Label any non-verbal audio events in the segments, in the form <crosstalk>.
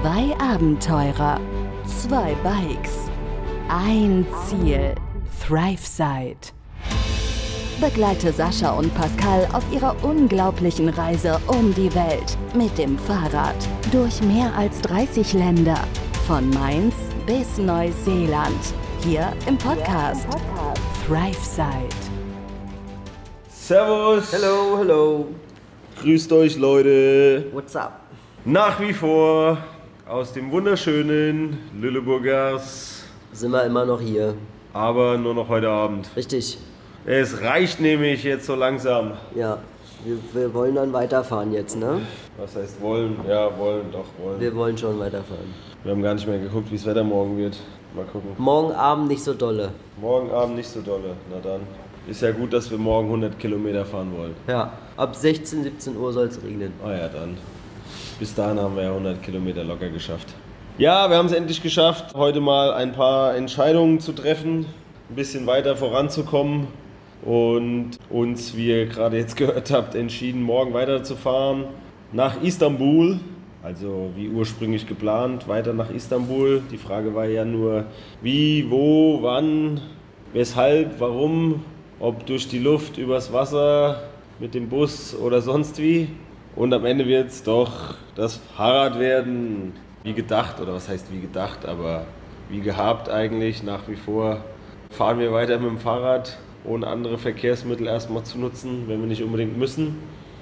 Zwei Abenteurer, zwei Bikes, ein Ziel. ThriveSide. Begleite Sascha und Pascal auf ihrer unglaublichen Reise um die Welt mit dem Fahrrad durch mehr als 30 Länder. Von Mainz bis Neuseeland. Hier im Podcast ThriveSide. Servus. Hello, hello. Grüßt euch, Leute. What's up? Nach wie vor aus dem wunderschönen Lüleburgers, Sind wir immer noch hier. aber nur noch heute Abend. Richtig. Es reicht nämlich jetzt so langsam. Ja. Wir, wir wollen dann weiterfahren jetzt, ne? Was heißt wollen? Ja, wollen, doch wollen. Wir wollen schon weiterfahren. Wir haben gar nicht mehr geguckt, wie das Wetter morgen wird. Mal gucken. Morgen Abend nicht so dolle. Morgen Abend nicht so dolle. Na dann. Ist ja gut, dass wir morgen 100 Kilometer fahren wollen. Ja. Ab 16, 17 Uhr soll es regnen. Ah ja, dann. Bis dahin haben wir ja 100 Kilometer locker geschafft. Ja, wir haben es endlich geschafft, heute mal ein paar Entscheidungen zu treffen, ein bisschen weiter voranzukommen und uns, wie ihr gerade jetzt gehört habt, entschieden, morgen weiterzufahren nach Istanbul. Also wie ursprünglich geplant, weiter nach Istanbul. Die Frage war ja nur, wie, wo, wann, weshalb, warum, ob durch die Luft, übers Wasser, mit dem Bus oder sonst wie. Und am Ende wird es doch das Fahrrad werden, wie gedacht, oder was heißt wie gedacht, aber wie gehabt eigentlich. Nach wie vor fahren wir weiter mit dem Fahrrad, ohne andere Verkehrsmittel erstmal zu nutzen, wenn wir nicht unbedingt müssen.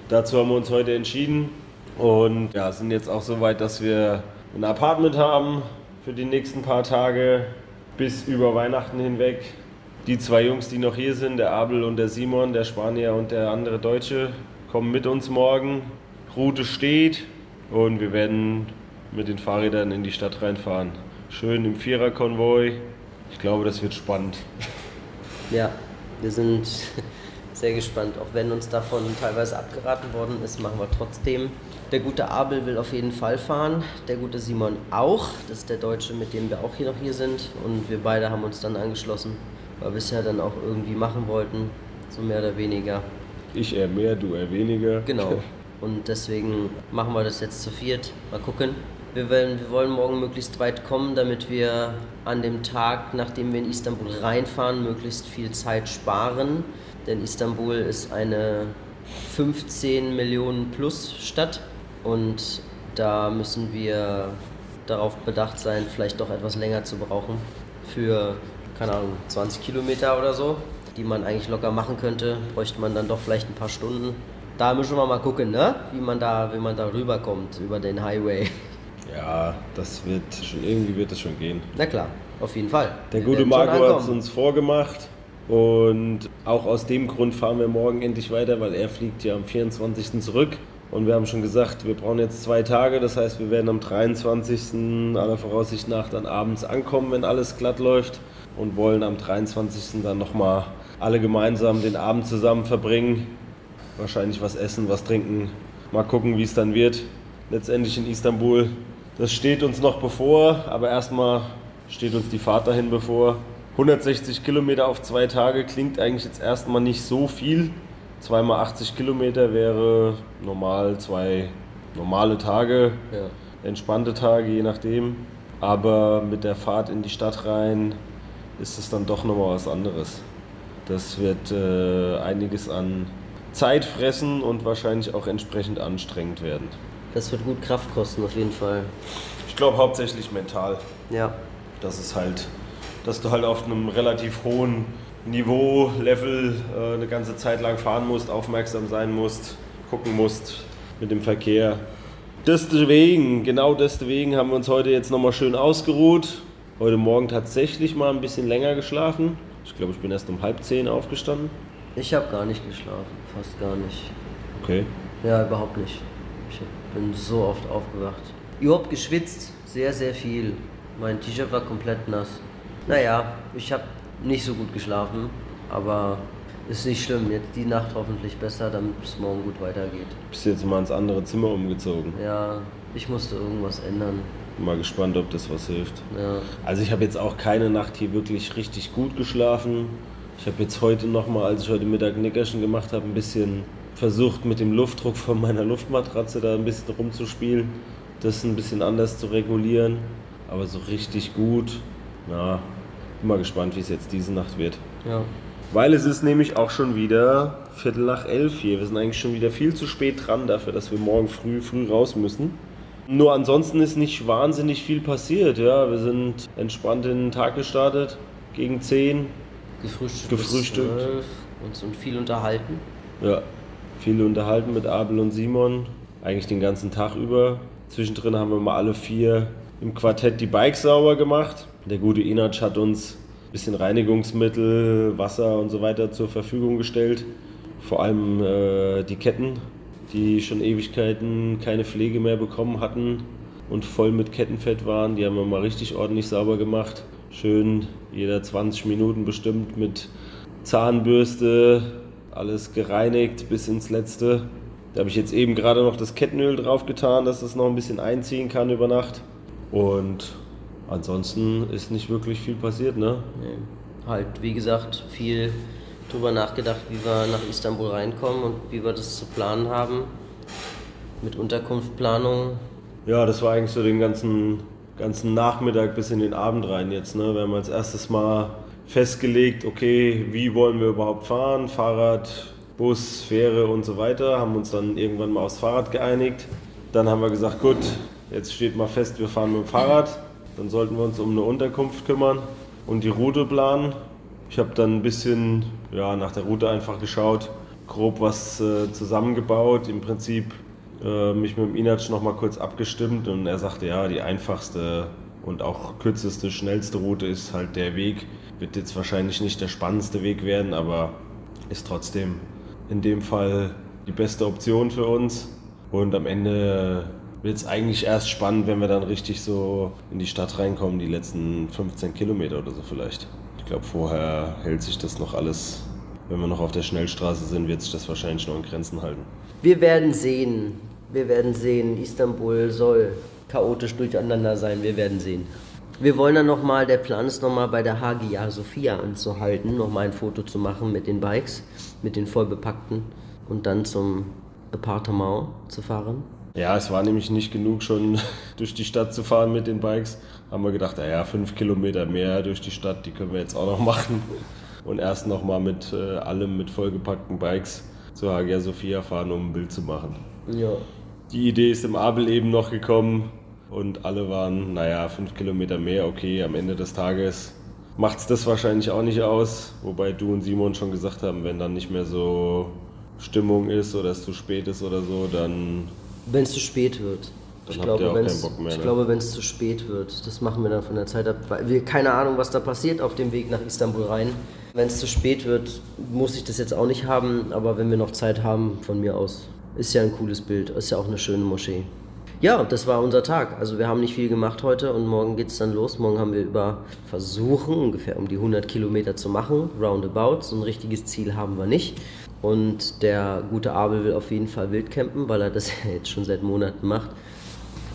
Dazu haben wir uns heute entschieden und ja, sind jetzt auch so weit, dass wir ein Apartment haben für die nächsten paar Tage bis über Weihnachten hinweg. Die zwei Jungs, die noch hier sind, der Abel und der Simon, der Spanier und der andere Deutsche, kommen mit uns morgen. Route steht und wir werden mit den Fahrrädern in die Stadt reinfahren. Schön im Viererkonvoi. Ich glaube, das wird spannend. Ja. Wir sind <laughs> sehr gespannt. Auch wenn uns davon teilweise abgeraten worden ist, machen wir trotzdem. Der gute Abel will auf jeden Fall fahren. Der gute Simon auch. Das ist der Deutsche, mit dem wir auch hier noch hier sind. Und wir beide haben uns dann angeschlossen, weil wir es ja dann auch irgendwie machen wollten. So mehr oder weniger. Ich eher mehr, du eher weniger. Genau. <laughs> Und deswegen machen wir das jetzt zu viert. Mal gucken. Wir wollen, wir wollen morgen möglichst weit kommen, damit wir an dem Tag, nachdem wir in Istanbul reinfahren, möglichst viel Zeit sparen. Denn Istanbul ist eine 15 Millionen plus Stadt und da müssen wir darauf bedacht sein, vielleicht doch etwas länger zu brauchen für, keine Ahnung, 20 Kilometer oder so, die man eigentlich locker machen könnte, bräuchte man dann doch vielleicht ein paar Stunden. Da müssen wir mal gucken, ne? wie man da, wie man da rüberkommt über den Highway. <laughs> Ja, das wird schon, irgendwie wird es schon gehen. Na klar, auf jeden Fall. Der Wir gute Marco hat es uns vorgemacht und auch aus dem Grund fahren wir morgen endlich weiter, weil er fliegt ja am 24. zurück. Und wir haben schon gesagt, wir brauchen jetzt zwei Tage, das heißt, wir werden am 23. aller Voraussicht nach dann abends ankommen, wenn alles glatt läuft und wollen am 23. dann nochmal alle gemeinsam den Abend zusammen verbringen. Wahrscheinlich was essen, was trinken. Mal gucken, wie es dann wird. Letztendlich in Istanbul. Das steht uns noch bevor, aber erstmal steht uns die Fahrt dahin bevor. 160 Kilometer auf zwei Tage klingt eigentlich jetzt erstmal nicht so viel. Zweimal 80 Kilometer wäre normal zwei normale Tage, Ja. entspannte Tage, je nachdem. Aber mit der Fahrt in die Stadt rein ist es dann doch nochmal was anderes. Das wird äh, einiges an Zeit fressen und wahrscheinlich auch entsprechend anstrengend werden. Das wird gut Kraft kosten, auf jeden Fall. Ich glaube hauptsächlich mental. Ja, Das ist halt, dass du halt auf einem relativ hohen Niveau, Level äh, eine ganze Zeit lang fahren musst, aufmerksam sein musst, gucken musst mit dem Verkehr. Deswegen, genau deswegen haben wir uns heute jetzt nochmal schön ausgeruht. Heute Morgen tatsächlich mal ein bisschen länger geschlafen. Ich glaube, ich bin erst um halb zehn aufgestanden. Ich habe gar nicht geschlafen, fast gar nicht. Okay. Ja, überhaupt nicht. Ich bin so oft aufgewacht. Überhaupt geschwitzt, sehr, sehr viel. Mein T-Shirt war komplett nass. Naja, ich habe nicht so gut geschlafen, aber ist nicht schlimm. Jetzt die Nacht hoffentlich besser, damit es morgen gut weitergeht. Bist jetzt mal ins andere Zimmer umgezogen. Ja, ich musste irgendwas ändern. Mal gespannt, ob das was hilft. Ja, Also ich habe jetzt auch keine Nacht hier wirklich richtig gut geschlafen. Ich habe jetzt heute nochmal, als ich heute Mittag Nickerchen gemacht habe, ein bisschen versucht mit dem Luftdruck von meiner Luftmatratze da ein bisschen rumzuspielen. das ein bisschen anders zu regulieren. Aber so richtig gut, ja, bin mal gespannt, wie es jetzt diese Nacht wird. Ja. Weil es ist nämlich auch schon wieder Viertel nach elf hier. Wir sind eigentlich schon wieder viel zu spät dran dafür, dass wir morgen früh, früh raus müssen. Nur ansonsten ist nicht wahnsinnig viel passiert. Ja, wir sind entspannt in den Tag gestartet, gegen 10. Gefrühstückt. Gefrühstückt. bis 12, Uns und viel unterhalten. Ja, viel unterhalten mit Abel und Simon. Eigentlich den ganzen Tag über. Zwischendrin haben wir mal alle vier im Quartett die Bikes sauber gemacht. Der gute Inac hat uns ein bisschen Reinigungsmittel, Wasser und so weiter zur Verfügung gestellt. Vor allem äh, die Ketten, die schon Ewigkeiten keine Pflege mehr bekommen hatten und voll mit Kettenfett waren. Die haben wir mal richtig ordentlich sauber gemacht. Schön jeder 20 Minuten bestimmt mit Zahnbürste, alles gereinigt bis ins letzte. Da habe ich jetzt eben gerade noch das Kettenöl drauf getan, dass es noch ein bisschen einziehen kann über Nacht. Und ansonsten ist nicht wirklich viel passiert, ne? Nee. Halt, wie gesagt, viel drüber nachgedacht, wie wir nach Istanbul reinkommen und wie wir das zu planen haben. Mit Unterkunftsplanung. Ja, das war eigentlich so den ganzen, ganzen Nachmittag bis in den Abend rein jetzt. Ne? Wir haben als erstes mal festgelegt, okay, wie wollen wir überhaupt fahren? Fahrrad, Bus, Fähre und so weiter. Haben uns dann irgendwann mal aufs Fahrrad geeinigt. Dann haben wir gesagt, gut, jetzt steht mal fest, wir fahren mit dem Fahrrad. Dann sollten wir uns um eine Unterkunft kümmern und die Route planen. Ich habe dann ein bisschen ja, nach der Route einfach geschaut, grob was äh, zusammengebaut. Im Prinzip äh, mich mit dem noch mal kurz abgestimmt und er sagte, ja, die einfachste und auch kürzeste, schnellste Route ist halt der Weg. Wird jetzt wahrscheinlich nicht der spannendste Weg werden, aber ist trotzdem in dem Fall die beste Option für uns. Und am Ende wird es eigentlich erst spannend, wenn wir dann richtig so in die Stadt reinkommen, die letzten 15 Kilometer oder so vielleicht. Ich glaube, vorher hält sich das noch alles, wenn wir noch auf der Schnellstraße sind, wird sich das wahrscheinlich noch in Grenzen halten. Wir werden sehen. Wir werden sehen. Istanbul soll chaotisch durcheinander sein. Wir werden sehen. Wir wollen dann nochmal, der Plan ist nochmal bei der Hagia Sophia anzuhalten, nochmal ein Foto zu machen mit den Bikes, mit den vollbepackten und dann zum Appartement zu fahren. Ja, es war nämlich nicht genug, schon <laughs> durch die Stadt zu fahren mit den Bikes. Haben wir gedacht, naja, fünf Kilometer mehr durch die Stadt, die können wir jetzt auch noch machen. Und erst nochmal mit äh, allem mit vollgepackten Bikes zur Hagia Sophia fahren, um ein Bild zu machen. Ja. Die Idee ist im Abel eben noch gekommen und alle waren, naja, fünf Kilometer mehr, okay, am Ende des Tages macht es das wahrscheinlich auch nicht aus. Wobei du und Simon schon gesagt haben, wenn dann nicht mehr so Stimmung ist oder es zu spät ist oder so, dann Wenn es zu spät wird. Dann ich habt glaube, mehr, Ich ne? glaube, wenn es zu spät wird, das machen wir dann von der Zeit ab, weil wir keine Ahnung, was da passiert auf dem Weg nach Istanbul rein. Wenn es zu spät wird, muss ich das jetzt auch nicht haben, aber wenn wir noch Zeit haben, von mir aus, ist ja ein cooles Bild, ist ja auch eine schöne Moschee. Ja, das war unser Tag. Also wir haben nicht viel gemacht heute und morgen geht es dann los. Morgen haben wir über versuchen, ungefähr um die 100 Kilometer zu machen, roundabout. So ein richtiges Ziel haben wir nicht. Und der gute Abel will auf jeden Fall wildcampen, weil er das <laughs> jetzt schon seit Monaten macht.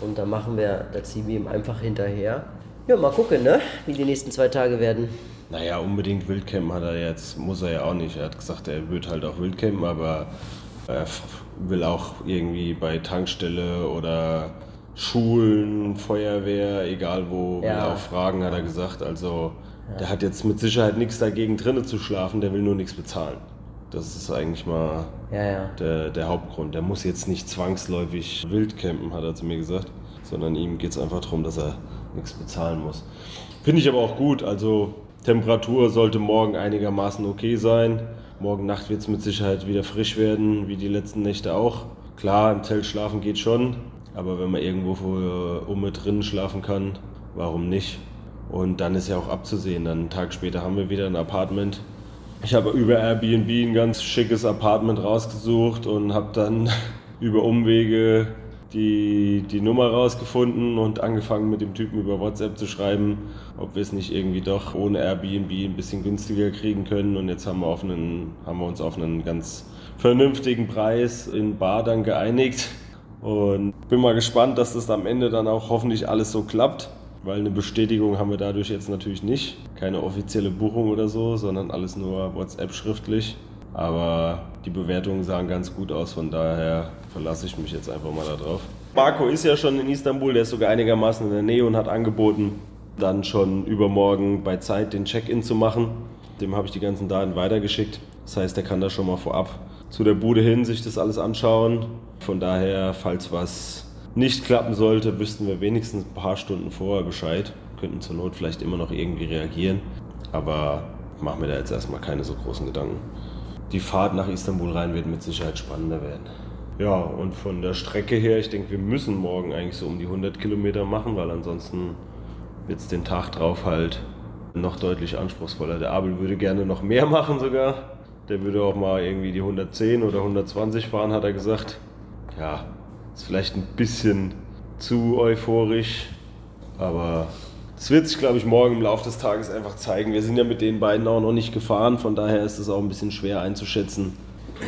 Und da machen wir, da ziehen wir ihm einfach hinterher. Ja, mal gucken, ne? Wie die nächsten zwei Tage werden. Naja, unbedingt Wildcampen hat er jetzt, muss er ja auch nicht. Er hat gesagt, er wird halt auch Wildcampen, aber er will auch irgendwie bei Tankstelle oder Schulen, Feuerwehr, egal wo, will Ja. er auch fragen, hat er gesagt. Also der hat jetzt mit Sicherheit nichts dagegen, drinnen zu schlafen, der will nur nichts bezahlen. Das ist eigentlich mal Ja, ja. der, der Hauptgrund. Der muss jetzt nicht zwangsläufig Wildcampen, hat er zu mir gesagt, sondern ihm geht es einfach darum, dass er nichts bezahlen muss. Finde ich aber auch gut. Also Temperatur sollte morgen einigermaßen okay sein. Morgen Nacht wird es mit Sicherheit wieder frisch werden, wie die letzten Nächte auch. Klar, im Zelt schlafen geht schon, aber wenn man irgendwo vor- um mit drinnen schlafen kann, warum nicht? Und dann ist ja auch abzusehen, dann einen Tag später haben wir wieder ein Apartment. Ich habe über Airbnb ein ganz schickes Apartment rausgesucht und habe dann <laughs> über Umwege die, die Nummer rausgefunden und angefangen mit dem Typen über WhatsApp zu schreiben, ob wir es nicht irgendwie doch ohne Airbnb ein bisschen günstiger kriegen können. Und jetzt haben wir, auf einen, haben wir uns auf einen ganz vernünftigen Preis in Bar dann geeinigt. Und bin mal gespannt, dass das am Ende dann auch hoffentlich alles so klappt. Weil eine Bestätigung haben wir dadurch jetzt natürlich nicht. Keine offizielle Buchung oder so, sondern alles nur WhatsApp schriftlich. Aber die Bewertungen sahen ganz gut aus, von daher verlasse ich mich jetzt einfach mal darauf. Marco ist ja schon in Istanbul, der ist sogar einigermaßen in der Nähe und hat angeboten, dann schon übermorgen bei Zeit den Check-in zu machen. Dem habe ich die ganzen Daten weitergeschickt. Das heißt, er kann da schon mal vorab zu der Bude hin sich das alles anschauen. Von daher, falls was nicht klappen sollte, wüssten wir wenigstens ein paar Stunden vorher Bescheid. Könnten zur Not vielleicht immer noch irgendwie reagieren. Aber machen wir da jetzt erstmal keine so großen Gedanken. Die Fahrt nach Istanbul rein wird mit Sicherheit spannender werden. Ja, und von der Strecke her, ich denke, wir müssen morgen eigentlich so um die 100 Kilometer machen, weil ansonsten wird es den Tag drauf halt noch deutlich anspruchsvoller. Der Abel würde gerne noch mehr machen sogar. Der würde auch mal irgendwie die 110 oder 120 fahren, hat er gesagt. Ja, ist vielleicht ein bisschen zu euphorisch, aber es wird sich, glaube ich, morgen im Laufe des Tages einfach zeigen. Wir sind ja mit den beiden auch noch nicht gefahren, von daher ist es auch ein bisschen schwer einzuschätzen,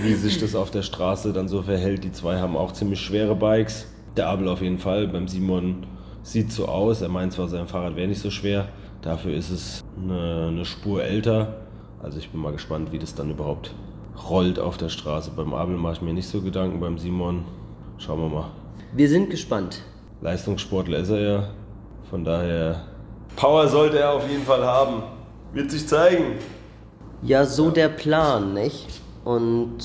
wie sich das auf der Straße dann so verhält. Die zwei haben auch ziemlich schwere Bikes. Der Abel auf jeden Fall. Beim Simon sieht so aus. Er meint zwar, sein Fahrrad wäre nicht so schwer. Dafür ist es eine, eine Spur älter. Also ich bin mal gespannt, wie das dann überhaupt rollt auf der Straße. Beim Abel mache ich mir nicht so Gedanken, beim Simon schauen wir mal. Wir sind gespannt. Leistungssportler ist er ja. Von daher Power sollte er auf jeden Fall haben. Wird sich zeigen. Ja, so der Plan, nicht? Und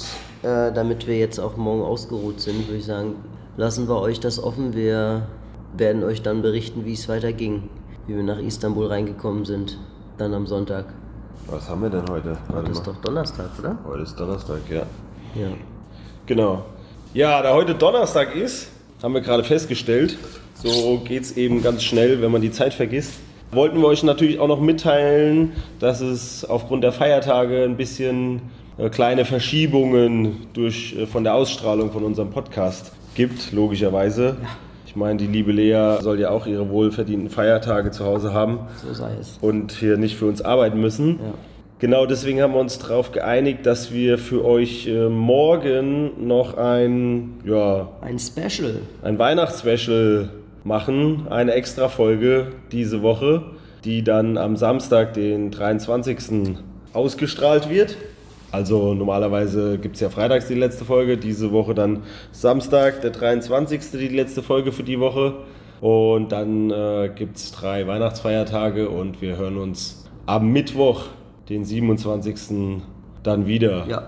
äh, damit wir jetzt auch morgen ausgeruht sind, würde ich sagen, lassen wir euch das offen. Wir werden euch dann berichten, wie es weiterging, wie wir nach Istanbul reingekommen sind, dann am Sonntag. Was haben wir denn heute? Warte heute ist doch Donnerstag, oder? Heute ist Donnerstag, ja. Ja. Genau. Ja, da heute Donnerstag ist, haben wir gerade festgestellt, so geht es eben ganz schnell, wenn man die Zeit vergisst wollten wir euch natürlich auch noch mitteilen, dass es aufgrund der Feiertage ein bisschen äh, kleine Verschiebungen durch, äh, von der Ausstrahlung von unserem Podcast gibt, logischerweise. Ja. Ich meine, die liebe Lea soll ja auch ihre wohlverdienten Feiertage zu Hause haben. So sei es. Und hier nicht für uns arbeiten müssen. Ja. Genau deswegen haben wir uns darauf geeinigt, dass wir für euch äh, morgen noch ein, ja. Ein Special. Ein Weihnachtsspecial machen, eine extra Folge diese Woche, die dann am Samstag, den 23. ausgestrahlt wird. Also normalerweise gibt es ja freitags die letzte Folge, diese Woche dann Samstag, der 23. die letzte Folge für die Woche. Und dann äh, gibt es drei Weihnachtsfeiertage und wir hören uns am Mittwoch, den 27. dann wieder. Ja.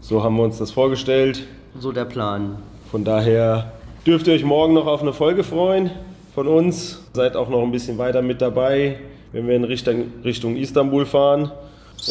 So haben wir uns das vorgestellt. So der Plan. Von daher dürft ihr euch morgen noch auf eine Folge freuen von uns. Seid auch noch ein bisschen weiter mit dabei, wenn wir in Richtung, Richtung Istanbul fahren.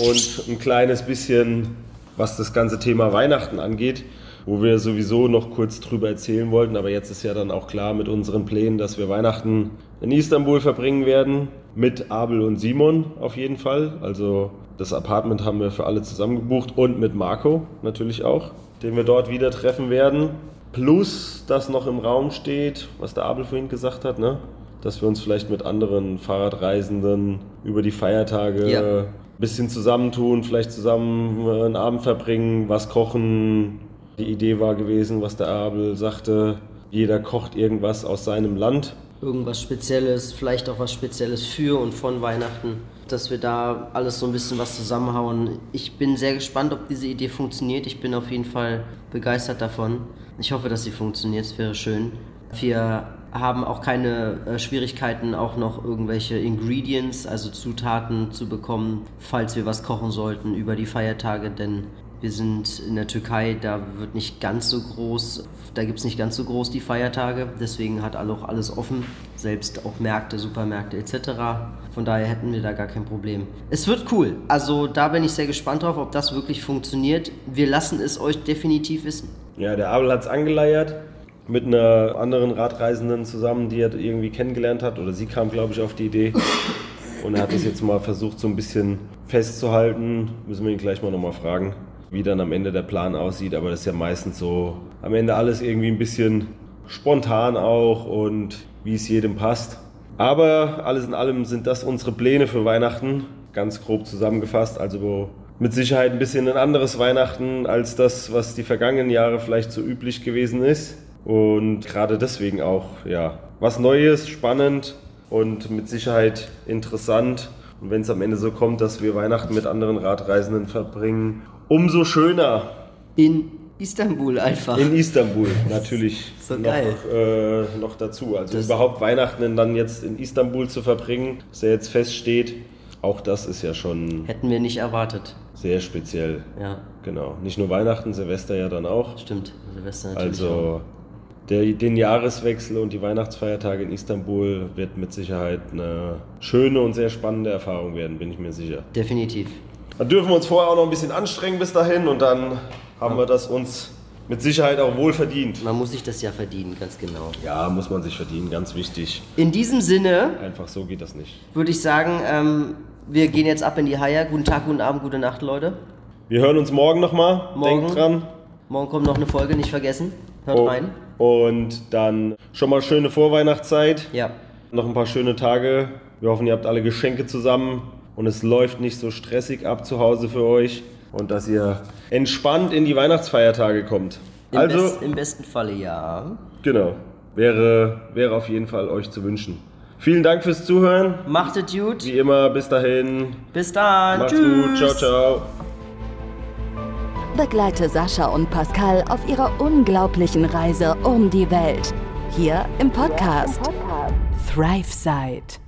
Und ein kleines bisschen, was das ganze Thema Weihnachten angeht, wo wir sowieso noch kurz drüber erzählen wollten. Aber jetzt ist ja dann auch klar mit unseren Plänen, dass wir Weihnachten in Istanbul verbringen werden. Mit Abel und Simon auf jeden Fall. Also das Apartment haben wir für alle zusammen gebucht und mit Marco natürlich auch, den wir dort wieder treffen werden. Plus, dass noch im Raum steht, was der Abel vorhin gesagt hat, ne? dass wir uns vielleicht mit anderen Fahrradreisenden über die Feiertage ja. ein bisschen zusammentun, vielleicht zusammen äh, einen Abend verbringen, was kochen. Die Idee war gewesen, was der Abel sagte, jeder kocht irgendwas aus seinem Land. Irgendwas Spezielles, vielleicht auch was Spezielles für und von Weihnachten, dass wir da alles so ein bisschen was zusammenhauen. Ich bin sehr gespannt, ob diese Idee funktioniert. Ich bin auf jeden Fall begeistert davon. Ich hoffe, dass sie funktioniert, es wäre schön. Wir haben auch keine äh, Schwierigkeiten, auch noch irgendwelche Ingredients, also Zutaten zu bekommen, falls wir was kochen sollten über die Feiertage, denn wir sind in der Türkei, da wird nicht ganz so groß, da gibt es nicht ganz so groß die Feiertage, deswegen hat auch alles offen, selbst auch Märkte, Supermärkte etc. Von daher hätten wir da gar kein Problem. Es wird cool, also da bin ich sehr gespannt drauf, ob das wirklich funktioniert. Wir lassen es euch definitiv wissen. Ja, der Abel hat es angeleiert mit einer anderen Radreisenden zusammen, die er irgendwie kennengelernt hat. Oder sie kam, glaube ich, auf die Idee. Und er hat es jetzt mal versucht, so ein bisschen festzuhalten. Müssen wir ihn gleich mal nochmal fragen, wie dann am Ende der Plan aussieht. Aber das ist ja meistens so am Ende alles irgendwie ein bisschen spontan auch und wie es jedem passt. Aber alles in allem sind das unsere Pläne für Weihnachten. Ganz grob zusammengefasst. Also mit Sicherheit ein bisschen ein anderes Weihnachten als das, was die vergangenen Jahre vielleicht so üblich gewesen ist. Und gerade deswegen auch, ja, was Neues, spannend und mit Sicherheit interessant. Und wenn es am Ende so kommt, dass wir Weihnachten mit anderen Radreisenden verbringen, umso schöner. In Istanbul einfach. In Istanbul <laughs> natürlich So noch, geil. Äh, noch dazu. Also Das- überhaupt Weihnachten dann jetzt in Istanbul zu verbringen, was ja jetzt feststeht, auch das ist ja schon Hätten wir nicht erwartet. sehr speziell. Ja, Genau. Nicht nur Weihnachten, Silvester ja dann auch. stimmt. Silvester natürlich. Also der, den Jahreswechsel und die Weihnachtsfeiertage in Istanbul wird mit Sicherheit eine schöne und sehr spannende Erfahrung werden, bin ich mir sicher. Definitiv. Dann dürfen wir uns vorher auch noch ein bisschen anstrengen bis dahin und dann haben wir das uns mit Sicherheit auch wohl verdient. Man muss sich das ja verdienen, ganz genau. Ja, muss man sich verdienen, ganz wichtig. In diesem Sinne Einfach so geht das nicht. würde ich sagen, ähm, wir gehen jetzt ab in die Haie. Guten Tag, guten Abend, gute Nacht, Leute. Wir hören uns morgen nochmal. Morgen. Denkt dran. Morgen kommt noch eine Folge, nicht vergessen. Hört Oh, rein. Und dann schon mal schöne Vorweihnachtszeit. Ja. Noch ein paar schöne Tage. Wir hoffen, ihr habt alle Geschenke zusammen und es läuft nicht so stressig ab zu Hause für euch und dass ihr entspannt in die Weihnachtsfeiertage kommt. Im, also, best, Im besten Falle ja. genau, wäre, wäre auf jeden Fall euch zu wünschen. Vielen Dank fürs Zuhören. Macht es gut. Wie immer, bis dahin. Bis dann. Macht's Tschüss. gut. Ciao, ciao. Begleite Sascha und Pascal auf ihrer unglaublichen Reise um die Welt. Hier im Podcast ThriveSide.